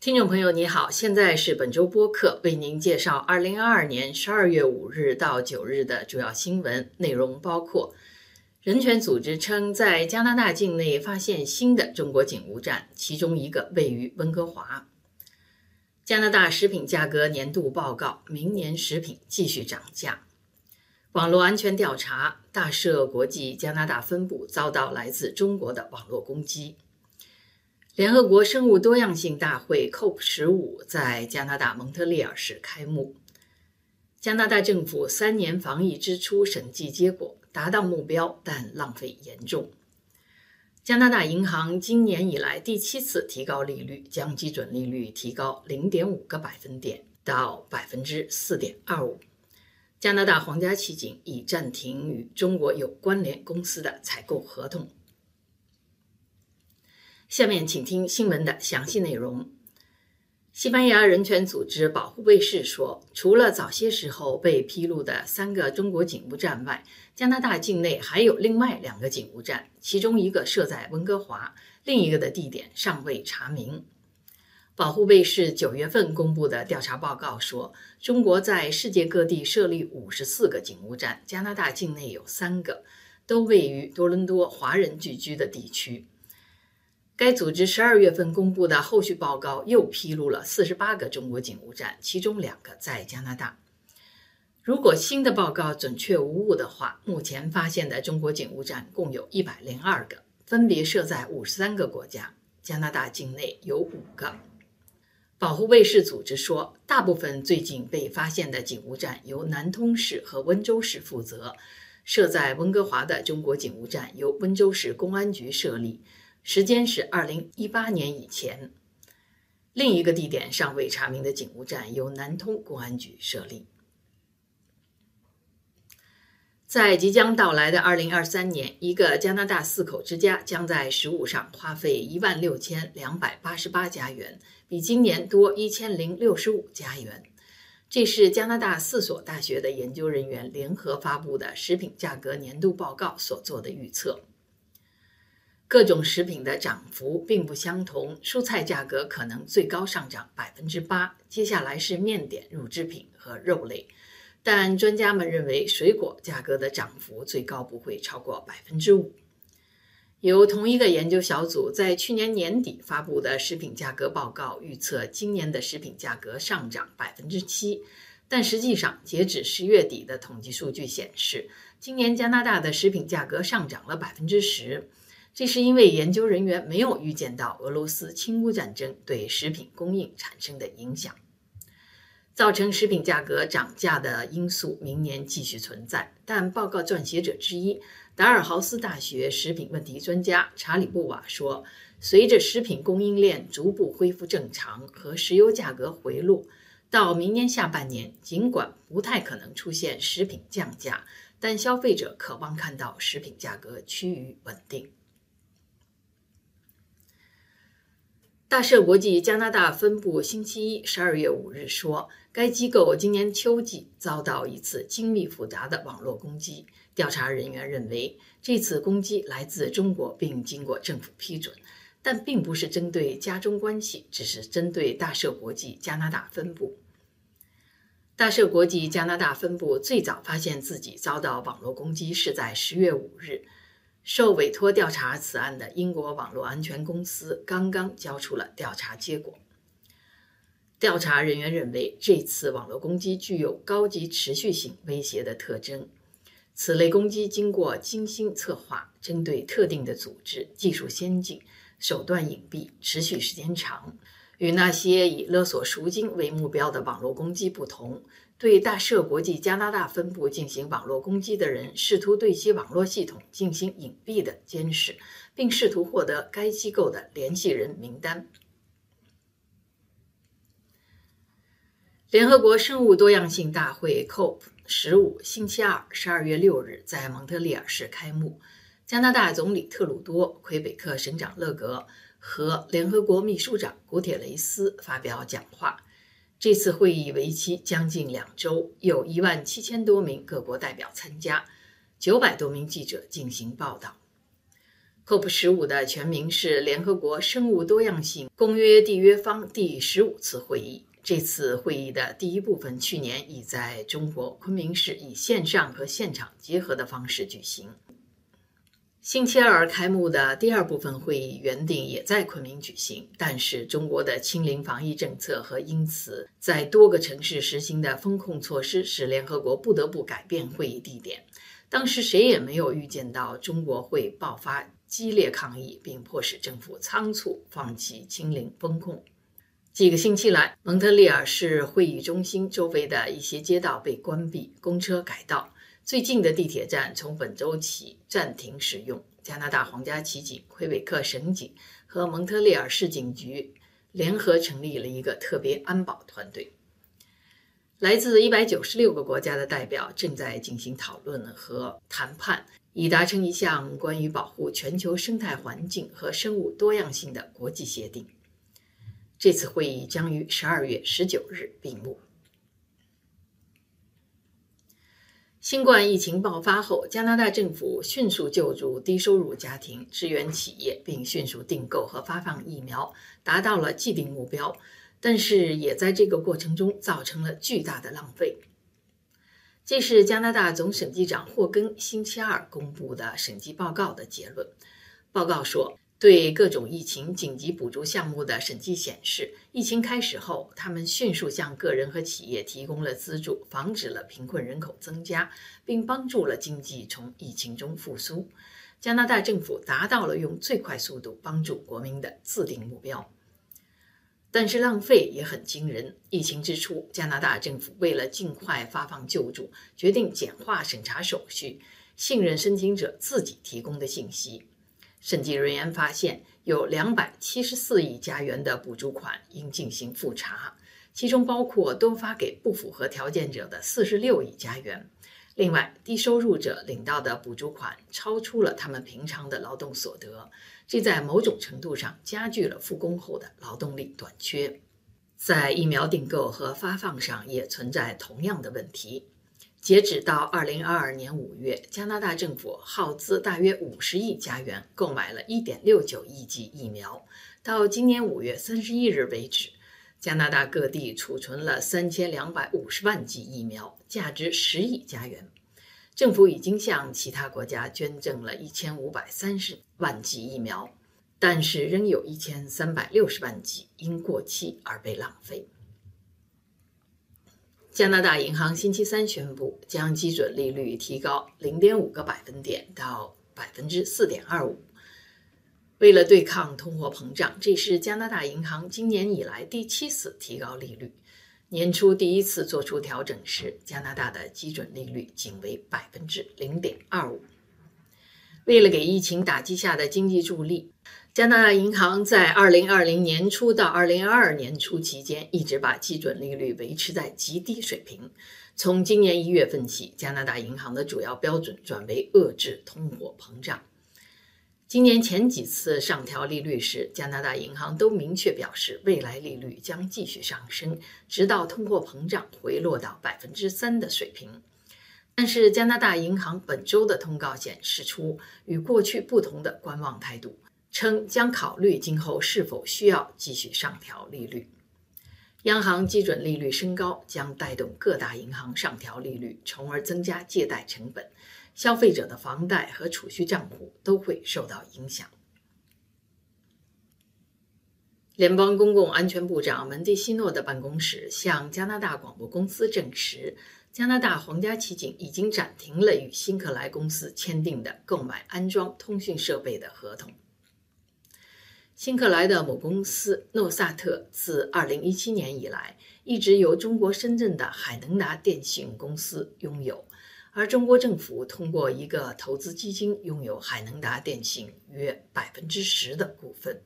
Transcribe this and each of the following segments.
听众朋友，你好，现在是本周播客，为您介绍二零二二年十二月五日到九日的主要新闻内容，包括：人权组织称在加拿大境内发现新的中国警务站，其中一个位于温哥华；加拿大食品价格年度报告，明年食品继续涨价；网络安全调查，大赦国际加拿大分部遭到来自中国的网络攻击。联合国生物多样性大会 （COP 十五）在加拿大蒙特利尔市开幕。加拿大政府三年防疫支出审计结果达到目标，但浪费严重。加拿大银行今年以来第七次提高利率，将基准利率提高零点五个百分点到百分之四点二五。加拿大皇家骑警已暂停与中国有关联公司的采购合同。下面请听新闻的详细内容。西班牙人权组织保护卫士说，除了早些时候被披露的三个中国警务站外，加拿大境内还有另外两个警务站，其中一个设在温哥华，另一个的地点尚未查明。保护卫士九月份公布的调查报告说，中国在世界各地设立五十四个警务站，加拿大境内有三个，都位于多伦多华人聚居的地区。该组织十二月份公布的后续报告又披露了四十八个中国警务站，其中两个在加拿大。如果新的报告准确无误的话，目前发现的中国警务站共有一百零二个，分别设在五十三个国家，加拿大境内有五个。保护卫士组织说，大部分最近被发现的警务站由南通市和温州市负责，设在温哥华的中国警务站由温州市公安局设立。时间是二零一八年以前。另一个地点尚未查明的警务站由南通公安局设立。在即将到来的二零二三年，一个加拿大四口之家将在食物上花费一万六千两百八十八加元，比今年多一千零六十五加元。这是加拿大四所大学的研究人员联合发布的食品价格年度报告所做的预测。各种食品的涨幅并不相同，蔬菜价格可能最高上涨百分之八，接下来是面点、乳制品和肉类。但专家们认为，水果价格的涨幅最高不会超过百分之五。由同一个研究小组在去年年底发布的食品价格报告预测，今年的食品价格上涨百分之七，但实际上，截止十月底的统计数据显示，今年加拿大的食品价格上涨了百分之十。这是因为研究人员没有预见到俄罗斯侵乌战争对食品供应产生的影响。造成食品价格涨价的因素明年继续存在，但报告撰写者之一达尔豪斯大学食品问题专家查理布瓦说：“随着食品供应链逐步恢复正常和石油价格回落，到明年下半年，尽管不太可能出现食品降价，但消费者渴望看到食品价格趋于稳定。”大赦国际加拿大分部星期一十二月五日说，该机构今年秋季遭到一次精密复杂的网络攻击。调查人员认为，这次攻击来自中国，并经过政府批准，但并不是针对加中关系，只是针对大赦国际加拿大分部。大赦国际加拿大分部最早发现自己遭到网络攻击是在十月五日。受委托调查此案的英国网络安全公司刚刚交出了调查结果。调查人员认为，这次网络攻击具有高级持续性威胁的特征。此类攻击经过精心策划，针对特定的组织，技术先进，手段隐蔽，持续时间长。与那些以勒索赎金为目标的网络攻击不同。对大赦国际加拿大分部进行网络攻击的人，试图对其网络系统进行隐蔽的监视，并试图获得该机构的联系人名单。联合国生物多样性大会 （COP 十五）星期二，十二月六日在蒙特利尔市开幕。加拿大总理特鲁多、魁北克省长勒格和联合国秘书长古铁雷斯发表讲话。这次会议为期将近两周，有一万七千多名各国代表参加，九百多名记者进行报道。COP 十五的全名是联合国生物多样性公约缔约方第十五次会议。这次会议的第一部分去年已在中国昆明市以线上和现场结合的方式举行。星期二开幕的第二部分会议原定也在昆明举行，但是中国的清零防疫政策和因此在多个城市实行的风控措施，使联合国不得不改变会议地点。当时谁也没有预见到中国会爆发激烈抗议，并迫使政府仓促放弃清零风控。几个星期来，蒙特利尔市会议中心周围的一些街道被关闭，公车改道。最近的地铁站从本周起暂停使用。加拿大皇家骑警、魁北克省警和蒙特利尔市警局联合成立了一个特别安保团队。来自一百九十六个国家的代表正在进行讨论和谈判，以达成一项关于保护全球生态环境和生物多样性的国际协定。这次会议将于十二月十九日闭幕。新冠疫情爆发后，加拿大政府迅速救助低收入家庭、支援企业，并迅速订购和发放疫苗，达到了既定目标。但是，也在这个过程中造成了巨大的浪费。这是加拿大总审计长霍根星期二公布的审计报告的结论。报告说。对各种疫情紧急补助项目的审计显示，疫情开始后，他们迅速向个人和企业提供了资助，防止了贫困人口增加，并帮助了经济从疫情中复苏。加拿大政府达到了用最快速度帮助国民的自定目标，但是浪费也很惊人。疫情之初，加拿大政府为了尽快发放救助，决定简化审查手续，信任申请者自己提供的信息。审计人员发现，有两百七十四亿加元的补助款应进行复查，其中包括多发给不符合条件者的四十六亿加元。另外，低收入者领到的补助款超出了他们平常的劳动所得，这在某种程度上加剧了复工后的劳动力短缺。在疫苗订购和发放上也存在同样的问题。截止到二零二二年五月，加拿大政府耗资大约五十亿加元购买了一点六九亿剂疫苗。到今年五月三十一日为止，加拿大各地储存了三千两百五十万剂疫苗，价值十亿加元。政府已经向其他国家捐赠了一千五百三十万剂疫苗，但是仍有一千三百六十万剂因过期而被浪费。加拿大银行星期三宣布，将基准利率提高零点五个百分点到百分之四点二五。为了对抗通货膨胀，这是加拿大银行今年以来第七次提高利率。年初第一次做出调整时，加拿大的基准利率仅为百分之零点二五。为了给疫情打击下的经济助力。加拿大银行在2020年初到2022年初期间，一直把基准利率维持在极低水平。从今年一月份起，加拿大银行的主要标准转为遏制通货膨胀。今年前几次上调利率时，加拿大银行都明确表示，未来利率将继续上升，直到通货膨胀回落到百分之三的水平。但是，加拿大银行本周的通告显示出与过去不同的观望态度。称将考虑今后是否需要继续上调利率。央行基准利率升高将带动各大银行上调利率，从而增加借贷成本，消费者的房贷和储蓄账户都会受到影响。联邦公共安全部长门蒂西诺的办公室向加拿大广播公司证实，加拿大皇家骑警已经暂停了与辛克莱公司签订的购买安装通讯设备的合同。辛克莱的母公司诺萨特自2017年以来一直由中国深圳的海能达电信公司拥有，而中国政府通过一个投资基金拥有海能达电信约百分之十的股份。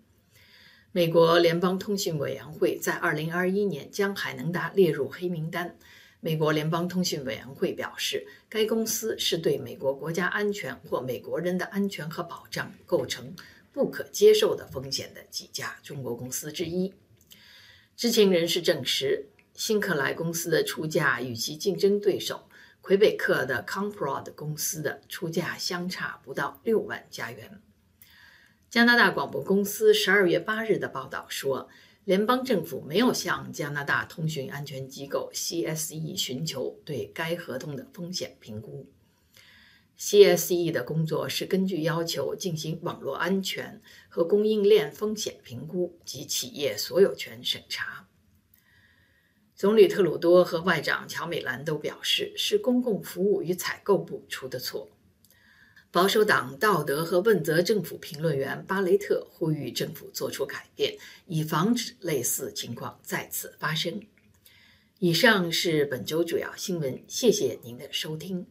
美国联邦通信委员会在2021年将海能达列入黑名单。美国联邦通信委员会表示，该公司是对美国国家安全或美国人的安全和保障构成。不可接受的风险的几家中国公司之一。知情人士证实，辛克莱公司的出价与其竞争对手魁北克的 Comprod 公司的出价相差不到六万加元。加拿大广播公司十二月八日的报道说，联邦政府没有向加拿大通讯安全机构 CSE 寻求对该合同的风险评估。CSE 的工作是根据要求进行网络安全和供应链风险评估及企业所有权审查。总理特鲁多和外长乔美兰都表示，是公共服务与采购部出的错。保守党道德和问责政府评论员巴雷特呼吁政府做出改变，以防止类似情况再次发生。以上是本周主要新闻，谢谢您的收听。